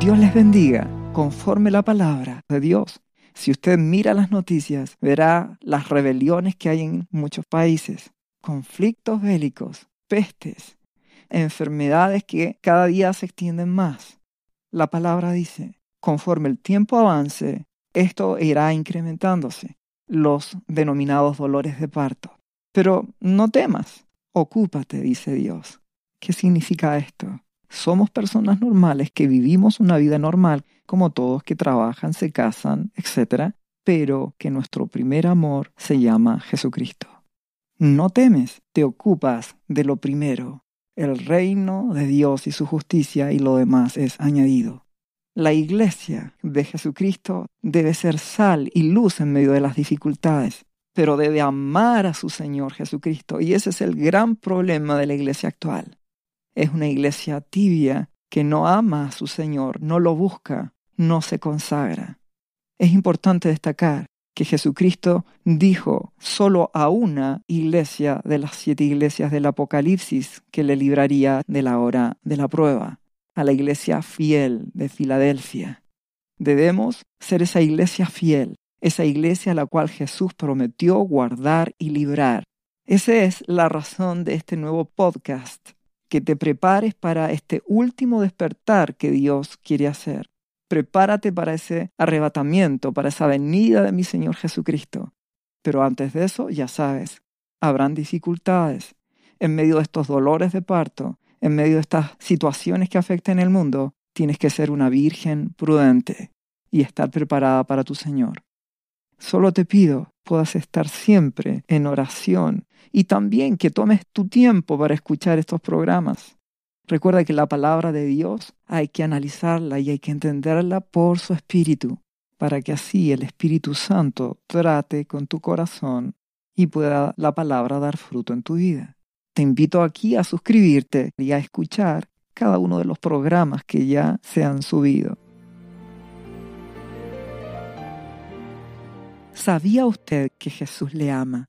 Dios les bendiga conforme la palabra de Dios. Si usted mira las noticias, verá las rebeliones que hay en muchos países, conflictos bélicos, pestes, enfermedades que cada día se extienden más. La palabra dice, conforme el tiempo avance, esto irá incrementándose, los denominados dolores de parto. Pero no temas, ocúpate, dice Dios. ¿Qué significa esto? Somos personas normales que vivimos una vida normal, como todos que trabajan, se casan, etc., pero que nuestro primer amor se llama Jesucristo. No temes, te ocupas de lo primero, el reino de Dios y su justicia y lo demás es añadido. La iglesia de Jesucristo debe ser sal y luz en medio de las dificultades, pero debe amar a su Señor Jesucristo y ese es el gran problema de la iglesia actual es una iglesia tibia que no ama a su Señor, no lo busca, no se consagra. Es importante destacar que Jesucristo dijo solo a una iglesia de las siete iglesias del Apocalipsis que le libraría de la hora de la prueba, a la iglesia fiel de Filadelfia. Debemos ser esa iglesia fiel, esa iglesia a la cual Jesús prometió guardar y librar. Esa es la razón de este nuevo podcast que te prepares para este último despertar que Dios quiere hacer. Prepárate para ese arrebatamiento, para esa venida de mi Señor Jesucristo. Pero antes de eso, ya sabes, habrán dificultades. En medio de estos dolores de parto, en medio de estas situaciones que afectan el mundo, tienes que ser una virgen prudente y estar preparada para tu Señor. Solo te pido puedas estar siempre en oración y también que tomes tu tiempo para escuchar estos programas. Recuerda que la palabra de Dios hay que analizarla y hay que entenderla por su espíritu, para que así el Espíritu Santo trate con tu corazón y pueda la palabra dar fruto en tu vida. Te invito aquí a suscribirte y a escuchar cada uno de los programas que ya se han subido. ¿Sabía usted que Jesús le ama